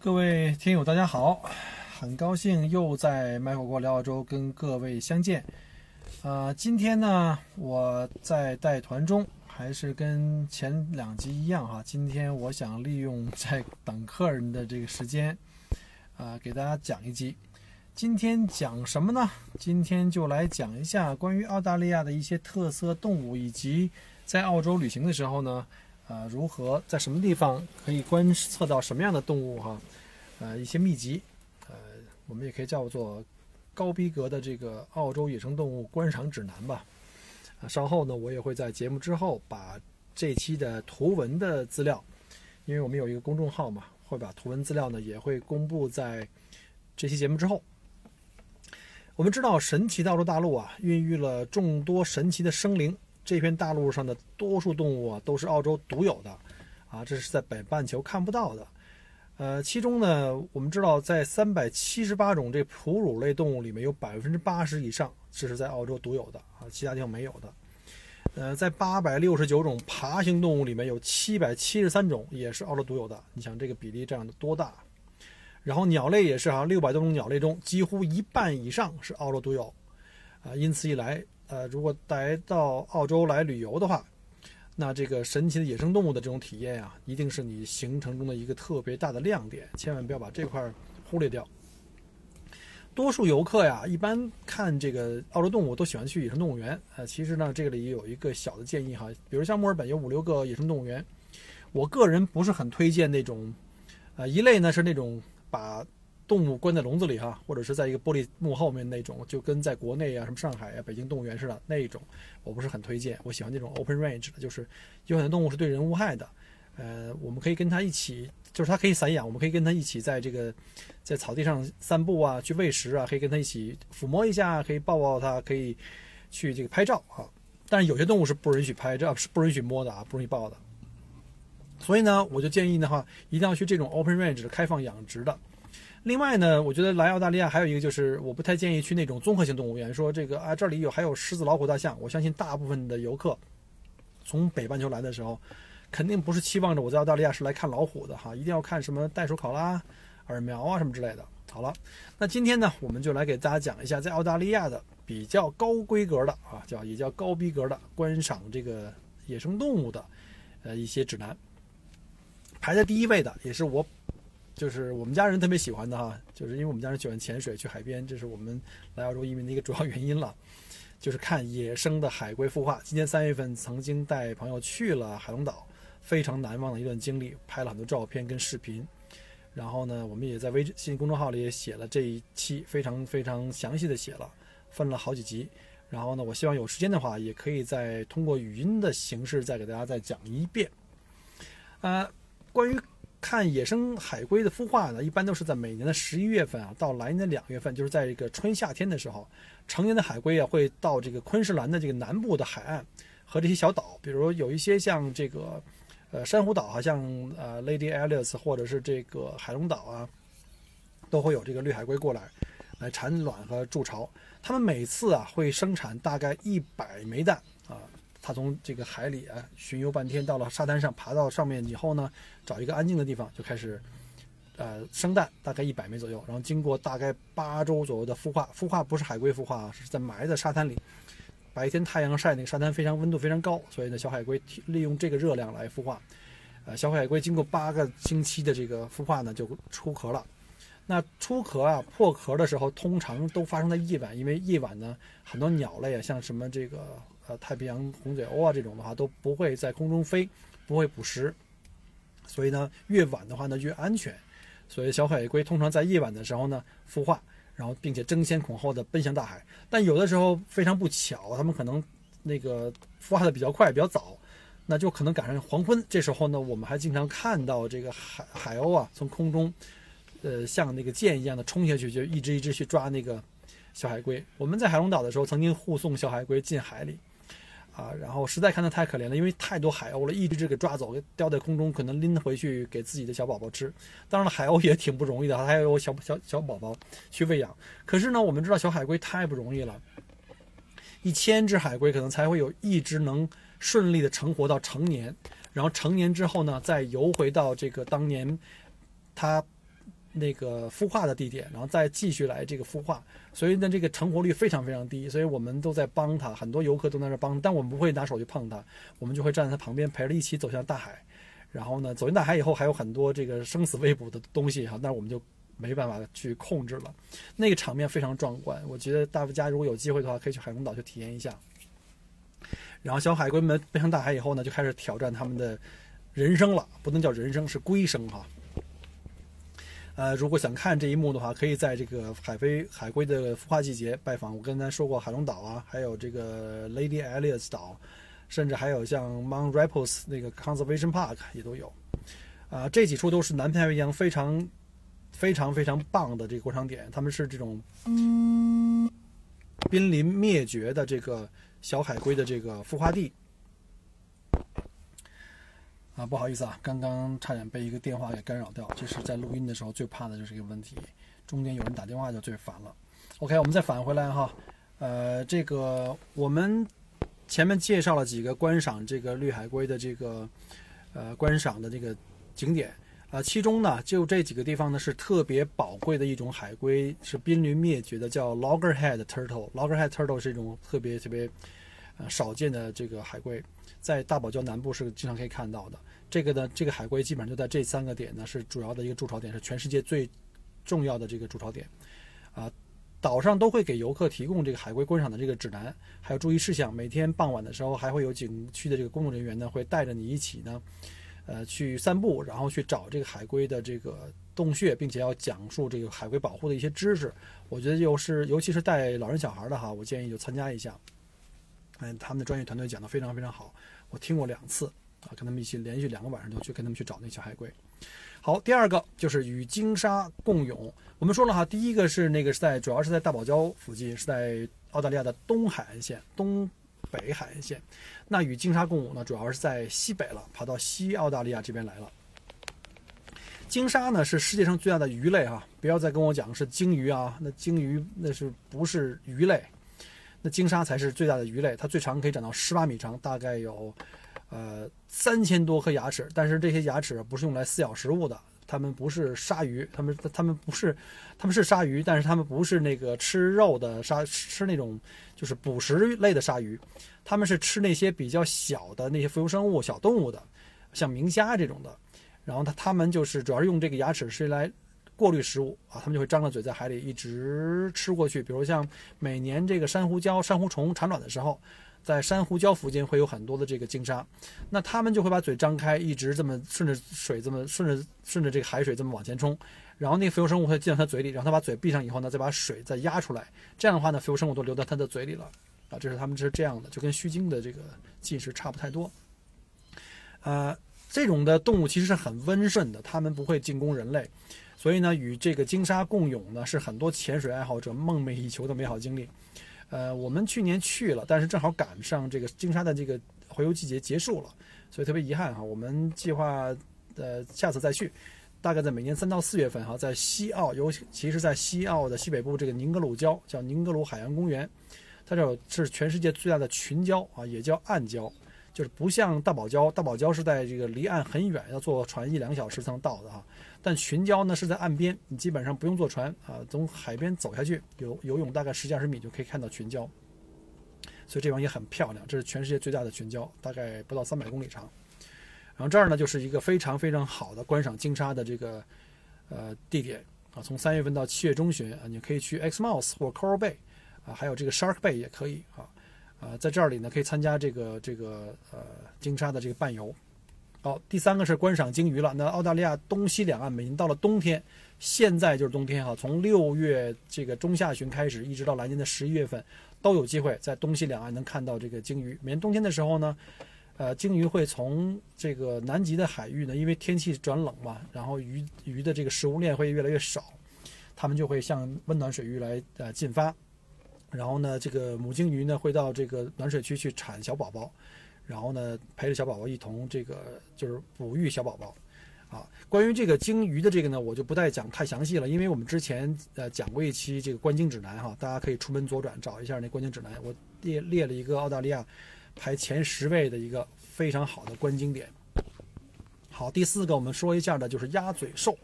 各位听友，大家好，很高兴又在卖火锅聊澳洲跟各位相见。呃，今天呢，我在带团中，还是跟前两集一样哈。今天我想利用在等客人的这个时间，啊，给大家讲一集。今天讲什么呢？今天就来讲一下关于澳大利亚的一些特色动物，以及在澳洲旅行的时候呢。啊，如何在什么地方可以观测到什么样的动物哈？呃，一些秘籍，呃，我们也可以叫做高逼格的这个澳洲野生动物观赏指南吧。啊，稍后呢，我也会在节目之后把这期的图文的资料，因为我们有一个公众号嘛，会把图文资料呢也会公布在这期节目之后。我们知道，神奇的澳洲大陆啊，孕育了众多神奇的生灵。这片大陆上的多数动物啊，都是澳洲独有的，啊，这是在北半球看不到的。呃，其中呢，我们知道，在三百七十八种这哺乳类动物里面，有百分之八十以上这是在澳洲独有的啊，其他地方没有的。呃，在八百六十九种爬行动物里面，有七百七十三种也是澳洲独有的。你想这个比例这样的多大？然后鸟类也是啊，六百多种鸟类中，几乎一半以上是澳洲独有，啊，因此一来。呃，如果来到澳洲来旅游的话，那这个神奇的野生动物的这种体验啊，一定是你行程中的一个特别大的亮点，千万不要把这块忽略掉。多数游客呀，一般看这个澳洲动物都喜欢去野生动物园。呃，其实呢，这里有一个小的建议哈，比如像墨尔本有五六个野生动物园，我个人不是很推荐那种，呃，一类呢是那种把。动物关在笼子里哈，或者是在一个玻璃幕后面那种，就跟在国内啊，什么上海啊、北京动物园似的那一种，我不是很推荐。我喜欢那种 open range 的，就是有很多动物是对人无害的。呃，我们可以跟它一起，就是它可以散养，我们可以跟它一起在这个在草地上散步啊，去喂食啊，可以跟它一起抚摸一下，可以抱抱它，可以去这个拍照啊。但是有些动物是不允许拍照，是不允许摸的啊，不允许抱的。所以呢，我就建议的话，一定要去这种 open range 的开放养殖的。另外呢，我觉得来澳大利亚还有一个就是，我不太建议去那种综合性动物园。说这个啊，这里有还有狮子、老虎、大象。我相信大部分的游客从北半球来的时候，肯定不是期望着我在澳大利亚是来看老虎的哈，一定要看什么袋鼠考拉、耳苗啊什么之类的。好了，那今天呢，我们就来给大家讲一下在澳大利亚的比较高规格的啊，叫也叫高逼格的观赏这个野生动物的呃一些指南。排在第一位的也是我。就是我们家人特别喜欢的哈，就是因为我们家人喜欢潜水去海边，这是我们来澳洲移民的一个主要原因了。就是看野生的海龟孵化。今年三月份曾经带朋友去了海龙岛，非常难忘的一段经历，拍了很多照片跟视频。然后呢，我们也在微信公众号里也写了这一期，非常非常详细的写了，分了好几集。然后呢，我希望有时间的话，也可以再通过语音的形式再给大家再讲一遍。呃，关于。看野生海龟的孵化呢，一般都是在每年的十一月份啊，到来年的两月份，就是在这个春夏天的时候，成年的海龟啊会到这个昆士兰的这个南部的海岸和这些小岛，比如有一些像这个呃珊瑚岛，啊像呃 Lady Alice 或者是这个海龙岛啊，都会有这个绿海龟过来来产卵和筑巢。它们每次啊会生产大概一百枚蛋啊。它从这个海里啊巡游半天，到了沙滩上，爬到上面以后呢，找一个安静的地方就开始，呃，生蛋，大概一百枚左右。然后经过大概八周左右的孵化，孵化不是海龟孵化啊，是在埋在沙滩里，白天太阳晒那个沙滩非常温度非常高，所以呢，小海龟利用这个热量来孵化。呃，小海龟经过八个星期的这个孵化呢，就出壳了。那出壳啊破壳的时候，通常都发生在夜晚，因为夜晚呢，很多鸟类啊，像什么这个。呃，太平洋红嘴鸥啊，这种的话都不会在空中飞，不会捕食，所以呢，越晚的话呢越安全。所以小海龟通常在夜晚的时候呢孵化，然后并且争先恐后的奔向大海。但有的时候非常不巧，他们可能那个孵化的比较快，比较早，那就可能赶上黄昏。这时候呢，我们还经常看到这个海海鸥啊，从空中，呃，像那个箭一样的冲下去，就一只一只去抓那个小海龟。我们在海龙岛的时候，曾经护送小海龟进海里。啊，然后实在看得太可怜了，因为太多海鸥了，一只只给抓走，给叼在空中，可能拎回去给自己的小宝宝吃。当然了，海鸥也挺不容易的，还有小小小宝宝去喂养。可是呢，我们知道小海龟太不容易了，一千只海龟可能才会有一只能顺利的成活到成年，然后成年之后呢，再游回到这个当年它。那个孵化的地点，然后再继续来这个孵化，所以呢，这个成活率非常非常低，所以我们都在帮他，很多游客都在那帮，但我们不会拿手去碰它，我们就会站在它旁边陪着一起走向大海，然后呢，走进大海以后还有很多这个生死未卜的东西哈，那我们就没办法去控制了，那个场面非常壮观，我觉得大家如果有机会的话，可以去海龙岛去体验一下。然后小海龟们奔向大海以后呢，就开始挑战他们的人生了，不能叫人生，是龟生哈。呃，如果想看这一幕的话，可以在这个海飞海龟的孵化季节拜访。我刚才说过海龙岛啊，还有这个 Lady Alice 岛，甚至还有像 Mount Rapids 那个 Conservation Park 也都有。啊，这几处都是南太平洋非常非常非常棒的这个过场点，他们是这种濒临灭绝的这个小海龟的这个孵化地。啊，不好意思啊，刚刚差点被一个电话给干扰掉。这是在录音的时候最怕的就是一个问题，中间有人打电话就最烦了。OK，我们再返回来哈，呃，这个我们前面介绍了几个观赏这个绿海龟的这个呃观赏的这个景点啊，其中呢就这几个地方呢是特别宝贵的一种海龟，是濒临灭绝的，叫 Loggerhead Turtle。Loggerhead Turtle 是一种特别特别呃少见的这个海龟，在大堡礁南部是经常可以看到的。这个呢，这个海龟基本上就在这三个点呢，是主要的一个筑巢点，是全世界最重要的这个筑巢点。啊，岛上都会给游客提供这个海龟观赏的这个指南，还有注意事项。每天傍晚的时候，还会有景区的这个工作人员呢，会带着你一起呢，呃，去散步，然后去找这个海龟的这个洞穴，并且要讲述这个海龟保护的一些知识。我觉得又是，尤其是带老人小孩的哈，我建议就参加一下。哎，他们的专业团队讲的非常非常好，我听过两次。啊，跟他们一起连续两个晚上都去跟他们去找那小海龟。好，第二个就是与鲸鲨共泳。我们说了哈，第一个是那个是在主要是在大堡礁附近，是在澳大利亚的东海岸线、东北海岸线。那与鲸鲨共舞呢，主要是在西北了，跑到西澳大利亚这边来了。鲸鲨呢是世界上最大的鱼类哈，不要再跟我讲是鲸鱼啊，那鲸鱼那是不是鱼类？鲸鲨才是最大的鱼类，它最长可以长到十八米长，大概有。呃，三千多颗牙齿，但是这些牙齿不是用来撕咬食物的，它们不是鲨鱼，它们它们不是，它们是鲨鱼，但是它们不是那个吃肉的鲨，吃那种就是捕食类的鲨鱼，它们是吃那些比较小的那些浮游生物、小动物的，像明虾这种的，然后它它们就是主要是用这个牙齿是来过滤食物啊，它们就会张着嘴在海里一直吃过去，比如像每年这个珊瑚礁、珊瑚虫产卵的时候。在珊瑚礁附近会有很多的这个鲸鲨，那它们就会把嘴张开，一直这么顺着水，这么顺着顺着这个海水这么往前冲，然后那个浮游生物会进到它嘴里，然后它把嘴闭上以后呢，再把水再压出来，这样的话呢，浮游生物都流到它的嘴里了，啊，这是它们是这样的，就跟须鲸的这个进食差不太多。呃，这种的动物其实是很温顺的，它们不会进攻人类，所以呢，与这个鲸鲨共泳呢，是很多潜水爱好者梦寐以求的美好经历。呃，我们去年去了，但是正好赶上这个鲸鲨的这个洄游季节结束了，所以特别遗憾哈。我们计划呃下次再去，大概在每年三到四月份哈，在西澳，尤其是在西澳的西北部这个宁格鲁礁，叫宁格鲁海洋公园，它这是全世界最大的群礁啊，也叫暗礁，就是不像大堡礁，大堡礁是在这个离岸很远，要坐船一两小时才能到的哈。但群礁呢是在岸边，你基本上不用坐船啊，从海边走下去游游泳大概十几二十米就可以看到群礁，所以这方也很漂亮。这是全世界最大的群礁，大概不到三百公里长。然后这儿呢就是一个非常非常好的观赏鲸鲨的这个呃地点啊，从三月份到七月中旬啊，你可以去 x m o u s e 或 Coral Bay 啊，还有这个 Shark Bay 也可以啊啊，在这里呢可以参加这个这个呃鲸鲨的这个伴游。好，第三个是观赏鲸鱼了。那澳大利亚东西两岸每年到了冬天，现在就是冬天哈，从六月这个中下旬开始，一直到来年的十一月份，都有机会在东西两岸能看到这个鲸鱼。每年冬天的时候呢，呃，鲸鱼会从这个南极的海域呢，因为天气转冷嘛，然后鱼鱼的这个食物链会越来越少，它们就会向温暖水域来呃进发。然后呢，这个母鲸鱼呢会到这个暖水区去产小宝宝。然后呢，陪着小宝宝一同这个就是哺育小宝宝，啊，关于这个鲸鱼的这个呢，我就不再讲太详细了，因为我们之前呃讲过一期这个观鲸指南哈，大家可以出门左转找一下那观鲸指南，我列列了一个澳大利亚排前十位的一个非常好的观鲸点。好，第四个我们说一下的就是鸭嘴兽，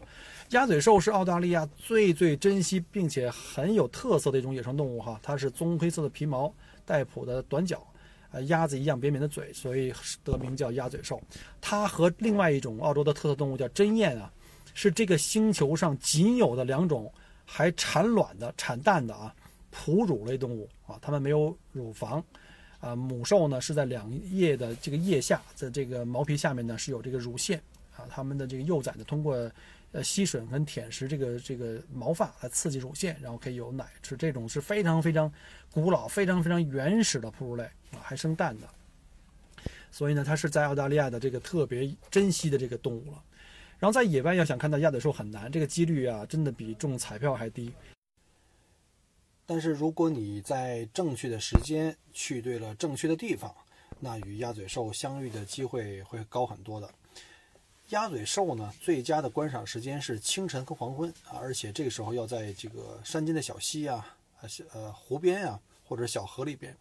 鸭嘴兽是澳大利亚最最珍惜并且很有特色的一种野生动物哈，它是棕黑色的皮毛，带蹼的短脚。呃，鸭子一样扁扁的嘴，所以得名叫鸭嘴兽。它和另外一种澳洲的特色动物叫针鼹啊，是这个星球上仅有的两种还产卵的、产蛋的啊哺乳类动物啊。它们没有乳房，啊，母兽呢是在两叶的这个腋下，在这个毛皮下面呢是有这个乳腺啊。它们的这个幼崽呢通过呃吸吮跟舔食这个这个毛发来刺激乳腺，然后可以有奶吃。这种是非常非常古老、非常非常原始的哺乳类。还生蛋的，所以呢，它是在澳大利亚的这个特别珍惜的这个动物了。然后在野外要想看到鸭嘴兽很难，这个几率啊，真的比中彩票还低。但是如果你在正确的时间去对了正确的地方，那与鸭嘴兽相遇的机会会高很多的。鸭嘴兽呢，最佳的观赏时间是清晨和黄昏啊，而且这个时候要在这个山间的小溪啊、呃湖边啊，或者小河里边。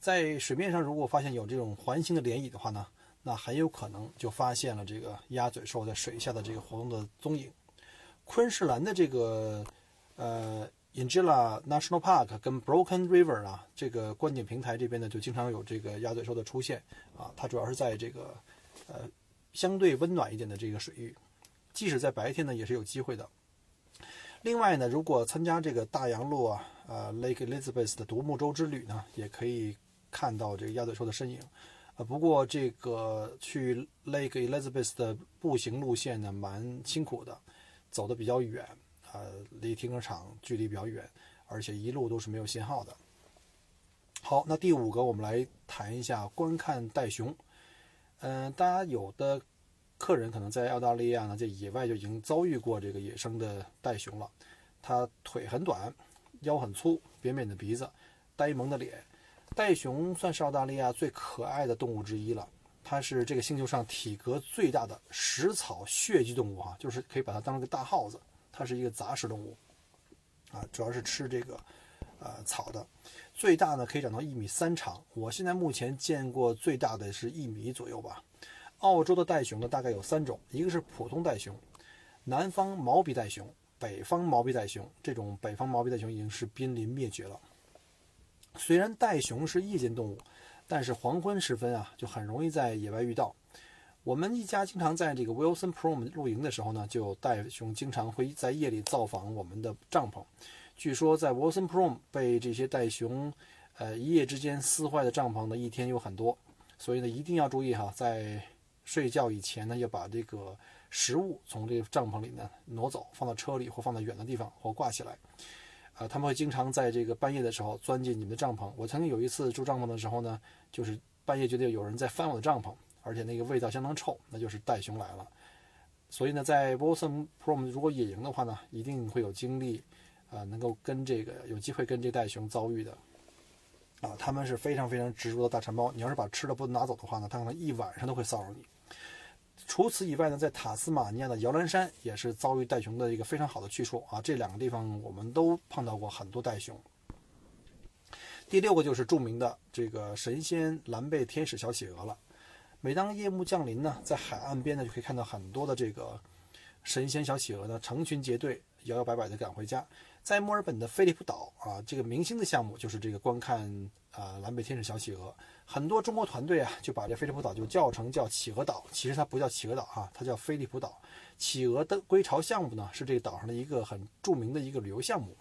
在水面上，如果发现有这种环形的涟漪的话呢，那很有可能就发现了这个鸭嘴兽在水下的这个活动的踪影。昆士兰的这个呃 i n g i l a National Park 跟 Broken River 啊，这个观景平台这边呢，就经常有这个鸭嘴兽的出现啊。它主要是在这个呃相对温暖一点的这个水域，即使在白天呢，也是有机会的。另外呢，如果参加这个大洋路啊，呃 Lake Elizabeth 的独木舟之旅呢，也可以看到这个鸭嘴兽的身影，呃，不过这个去 Lake Elizabeth 的步行路线呢，蛮辛苦的，走的比较远，呃，离停车场距离比较远，而且一路都是没有信号的。好，那第五个，我们来谈一下观看袋熊。嗯，大家有的客人可能在澳大利亚呢，在野外就已经遭遇过这个野生的袋熊了。它腿很短，腰很粗，扁扁的鼻子，呆萌的脸。袋熊算是澳大利亚最可爱的动物之一了。它是这个星球上体格最大的食草血居动物哈，就是可以把它当成个大耗子。它是一个杂食动物，啊，主要是吃这个呃草的。最大呢可以长到一米三长。我现在目前见过最大的是一米左右吧。澳洲的袋熊呢大概有三种，一个是普通袋熊，南方毛鼻袋熊，北方毛鼻袋熊。这种北方毛鼻袋熊已经是濒临灭绝了。虽然袋熊是夜间动物，但是黄昏时分啊，就很容易在野外遇到。我们一家经常在这个 Wilson Prom 露营的时候呢，就有袋熊经常会在夜里造访我们的帐篷。据说在 Wilson Prom 被这些袋熊，呃，一夜之间撕坏的帐篷呢，一天有很多。所以呢，一定要注意哈，在睡觉以前呢，要把这个食物从这个帐篷里呢挪走，放到车里或放到远的地方或挂起来。啊，他们会经常在这个半夜的时候钻进你们的帐篷。我曾经有一次住帐篷的时候呢，就是半夜觉得有人在翻我的帐篷，而且那个味道相当臭，那就是袋熊来了。所以呢，在 w o s o m Prom 如果野营的话呢，一定会有经历，啊，能够跟这个有机会跟这袋熊遭遇的。啊，他们是非常非常执着的大馋猫，你要是把吃的不拿走的话呢，它可能一晚上都会骚扰你。除此以外呢，在塔斯马尼亚的摇篮山也是遭遇袋熊的一个非常好的去处啊。这两个地方我们都碰到过很多袋熊。第六个就是著名的这个神仙蓝背天使小企鹅了。每当夜幕降临呢，在海岸边呢就可以看到很多的这个神仙小企鹅呢成群结队、摇摇摆摆地赶回家。在墨尔本的菲利普岛啊，这个明星的项目就是这个观看啊蓝背天使小企鹅。很多中国团队啊，就把这菲利普岛就叫成叫企鹅岛，其实它不叫企鹅岛哈，它叫菲利普岛。企鹅的归巢项目呢，是这个岛上的一个很著名的一个旅游项目。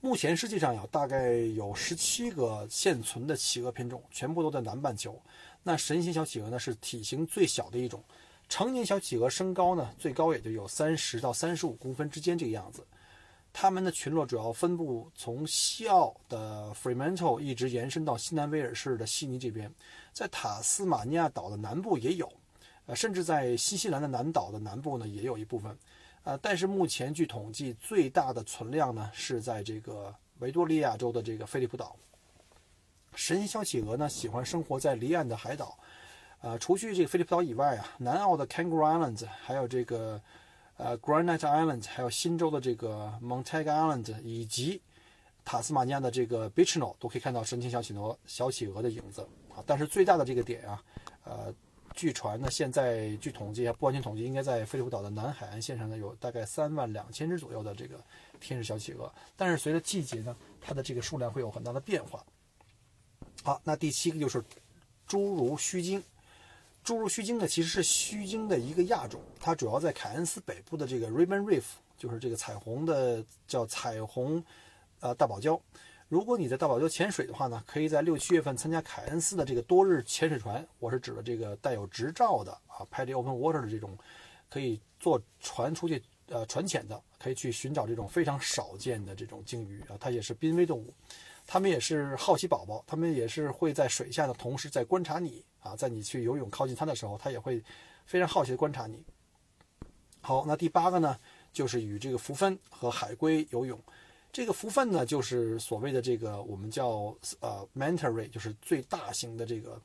目前世界上有大概有十七个现存的企鹅品种，全部都在南半球。那神仙小企鹅呢是体型最小的一种，成年小企鹅身高呢最高也就有三十到三十五公分之间这个样子。它们的群落主要分布从西澳的 Fremantle 一直延伸到西南威尔士的悉尼这边，在塔斯马尼亚岛的南部也有，呃，甚至在新西兰的南岛的南部呢也有一部分，呃，但是目前据统计，最大的存量呢是在这个维多利亚州的这个菲利普岛。神仙小企鹅呢喜欢生活在离岸的海岛，呃，除去这个菲利普岛以外啊，南澳的 Kangaroo Islands 还有这个。呃，Granite Island，还有新州的这个 Montague Island，以及塔斯马尼亚的这个 Bichno，都可以看到神奇小企鹅、小企鹅的影子啊。但是最大的这个点啊，呃，据传呢，现在据统计啊，不完全统计，应该在菲利普岛的南海岸线上呢，有大概三万两千只左右的这个天使小企鹅。但是随着季节呢，它的这个数量会有很大的变化。好，那第七个就是侏儒须鲸。侏儒须鲸呢，其实是须鲸的一个亚种，它主要在凯恩斯北部的这个 Ribbon Reef，就是这个彩虹的叫彩虹，呃大堡礁。如果你在大堡礁潜水的话呢，可以在六七月份参加凯恩斯的这个多日潜水船，我是指的这个带有执照的啊 p a d y Open Water 的这种，可以坐船出去呃船潜的，可以去寻找这种非常少见的这种鲸鱼啊，它也是濒危动物，它们也是好奇宝宝，它们也是会在水下的同时在观察你。啊，在你去游泳靠近它的时候，它也会非常好奇的观察你。好，那第八个呢，就是与这个浮粪和海龟游泳。这个浮粪呢，就是所谓的这个我们叫呃 manta ray，就是最大型的这个，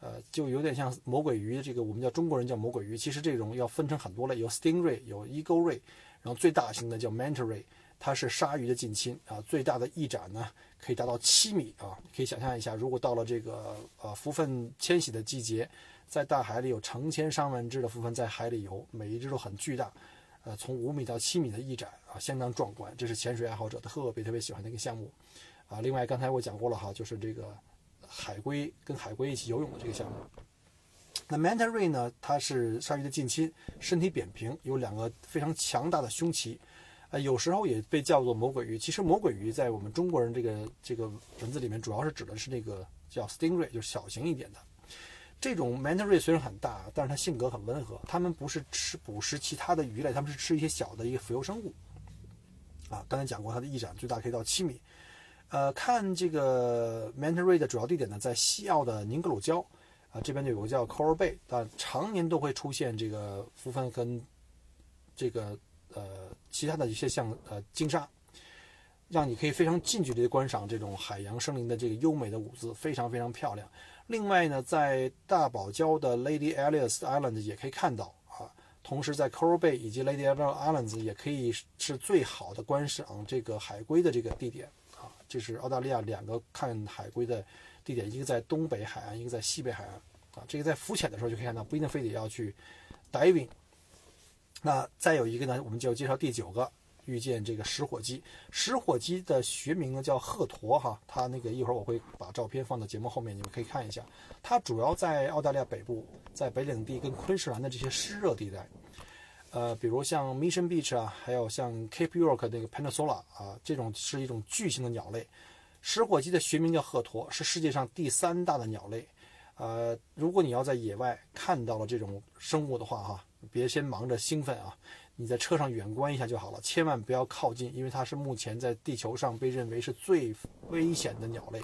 呃，就有点像魔鬼鱼。这个我们叫中国人叫魔鬼鱼，其实这种要分成很多类，有 stingray，有 eagle ray，然后最大型的叫 manta ray。它是鲨鱼的近亲啊，最大的翼展呢可以达到七米啊！可以想象一下，如果到了这个呃浮粪迁徙的季节，在大海里有成千上万只的浮粪在海里游，每一只都很巨大，呃，从五米到七米的翼展啊，相当壮观。这是潜水爱好者特别特别喜欢的一个项目啊。另外，刚才我讲过了哈，就是这个海龟跟海龟一起游泳的这个项目。那 manta ray 呢，它是鲨鱼的近亲，身体扁平，有两个非常强大的胸鳍。啊，有时候也被叫做魔鬼鱼。其实魔鬼鱼在我们中国人这个这个文字里面，主要是指的是那个叫 stingray，就是小型一点的。这种 manta ray 虽然很大，但是它性格很温和。它们不是吃捕食其他的鱼类，它们是吃一些小的一个浮游生物。啊，刚才讲过，它的翼展最大可以到七米。呃，看这个 manta ray 的主要地点呢，在西澳的宁格鲁礁啊，这边就有个叫 Coral Bay，但常年都会出现这个浮粪跟这个。呃，其他的一些像呃鲸鲨，让你可以非常近距离的观赏这种海洋生灵的这个优美的舞姿，非常非常漂亮。另外呢，在大堡礁的 Lady Alice Island 也可以看到啊，同时在 Coral Bay 以及 Lady Alice Islands 也可以是最好的观赏这个海龟的这个地点啊。这是澳大利亚两个看海龟的地点，一个在东北海岸，一个在西北海岸啊。这个在浮潜的时候就可以看到，不一定非得要去 diving。那再有一个呢，我们就要介绍第九个，遇见这个食火鸡。食火鸡的学名呢叫鹤鸵哈，它那个一会儿我会把照片放到节目后面，你们可以看一下。它主要在澳大利亚北部，在北领地跟昆士兰的这些湿热地带，呃，比如像 Mission Beach 啊，还有像 Cape York 那个 Peninsula 啊，这种是一种巨型的鸟类。食火鸡的学名叫鹤鸵，是世界上第三大的鸟类。呃，如果你要在野外看到了这种生物的话哈。别先忙着兴奋啊！你在车上远观一下就好了，千万不要靠近，因为它是目前在地球上被认为是最危险的鸟类。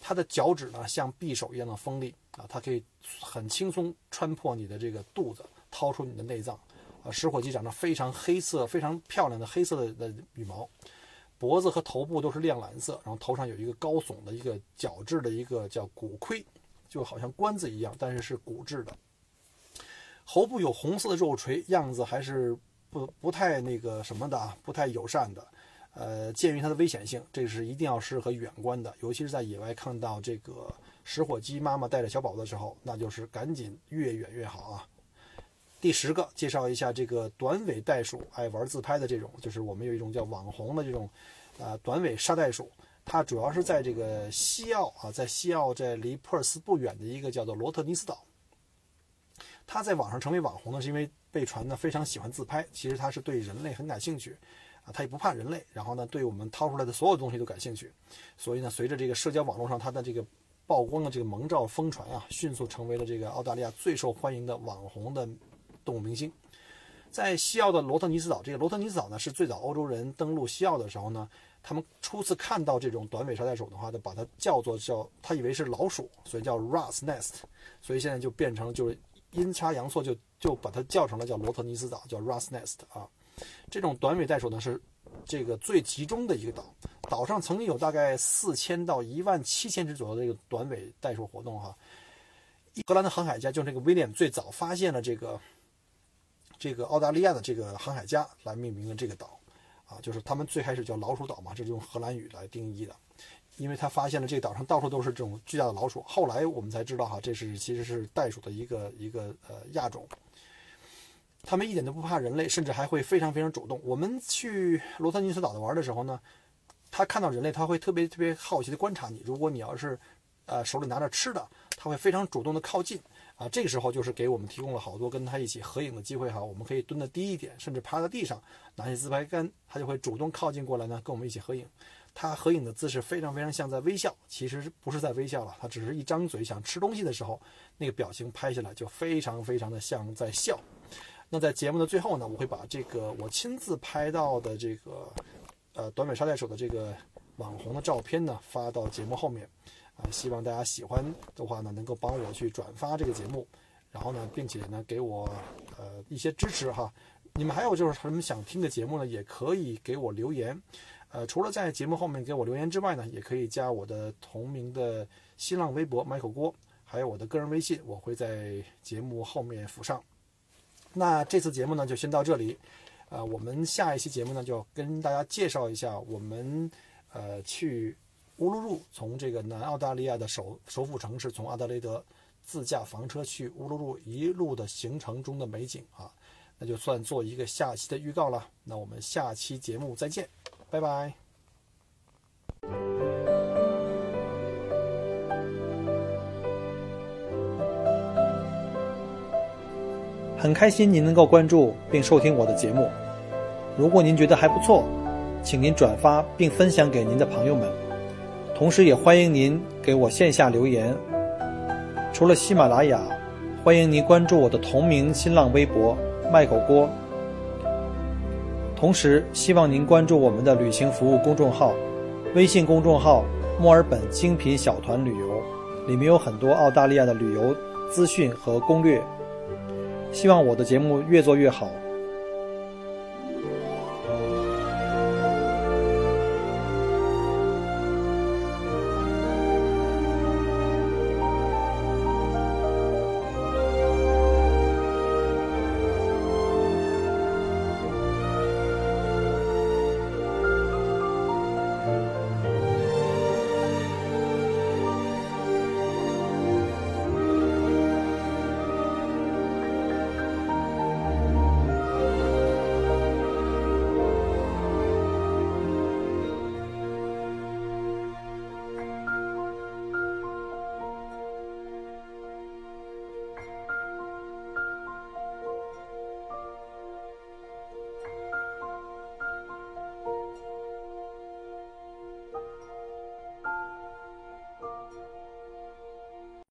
它的脚趾呢像匕首一样的锋利啊，它可以很轻松穿破你的这个肚子，掏出你的内脏。啊，食火鸡长得非常黑色、非常漂亮的黑色的的羽毛，脖子和头部都是亮蓝色，然后头上有一个高耸的一个角质的一个叫骨盔，就好像冠子一样，但是是骨质的。喉部有红色的肉垂，样子还是不不太那个什么的啊，不太友善的。呃，鉴于它的危险性，这是一定要适合远观的，尤其是在野外看到这个食火鸡妈妈带着小宝的时候，那就是赶紧越远越好啊。第十个，介绍一下这个短尾袋鼠，爱玩自拍的这种，就是我们有一种叫网红的这种，呃，短尾沙袋鼠，它主要是在这个西澳啊，在西澳在离珀尔斯不远的一个叫做罗特尼斯岛。他在网上成为网红呢，是因为被传呢非常喜欢自拍。其实他是对人类很感兴趣，啊，他也不怕人类，然后呢，对我们掏出来的所有东西都感兴趣，所以呢，随着这个社交网络上他的这个曝光的这个萌照疯传啊，迅速成为了这个澳大利亚最受欢迎的网红的动物明星。在西澳的罗特尼斯岛，这个罗特尼斯岛呢是最早欧洲人登陆西澳的时候呢，他们初次看到这种短尾沙袋鼠的话，就把它叫做叫，他以为是老鼠，所以叫 Ras Nest，所以现在就变成就是阴差阳错就就把它叫成了叫罗特尼斯岛，叫 Ras Nest 啊。这种短尾袋鼠呢是这个最集中的一个岛，岛上曾经有大概四千到一万七千只左右的这个短尾袋鼠活动哈。荷兰的航海家就是这个威廉最早发现了这个。这个澳大利亚的这个航海家来命名了这个岛，啊，就是他们最开始叫老鼠岛嘛，这是用荷兰语来定义的，因为他发现了这个岛上到处都是这种巨大的老鼠。后来我们才知道哈，这是其实是袋鼠的一个一个呃亚种。他们一点都不怕人类，甚至还会非常非常主动。我们去罗特尼斯岛的玩的时候呢，他看到人类，他会特别特别好奇的观察你。如果你要是呃手里拿着吃的，他会非常主动的靠近。啊，这个时候就是给我们提供了好多跟他一起合影的机会哈。我们可以蹲得低一点，甚至趴在地上，拿起自拍杆，他就会主动靠近过来呢，跟我们一起合影。他合影的姿势非常非常像在微笑，其实不是在微笑了，他只是一张嘴想吃东西的时候，那个表情拍下来就非常非常的像在笑。那在节目的最后呢，我会把这个我亲自拍到的这个呃短尾沙袋鼠的这个网红的照片呢发到节目后面。啊，希望大家喜欢的话呢，能够帮我去转发这个节目，然后呢，并且呢，给我呃一些支持哈。你们还有就是什么想听的节目呢，也可以给我留言。呃，除了在节目后面给我留言之外呢，也可以加我的同名的新浪微博 Michael 郭，还有我的个人微信，我会在节目后面附上。那这次节目呢，就先到这里。呃，我们下一期节目呢，就跟大家介绍一下我们呃去。乌鲁鲁从这个南澳大利亚的首首府城市，从阿德雷德自驾房车去乌鲁鲁一路的行程中的美景啊，那就算做一个下期的预告了。那我们下期节目再见，拜拜。很开心您能够关注并收听我的节目，如果您觉得还不错，请您转发并分享给您的朋友们。同时，也欢迎您给我线下留言。除了喜马拉雅，欢迎您关注我的同名新浪微博“麦狗锅”。同时，希望您关注我们的旅行服务公众号，微信公众号“墨尔本精品小团旅游”，里面有很多澳大利亚的旅游资讯和攻略。希望我的节目越做越好。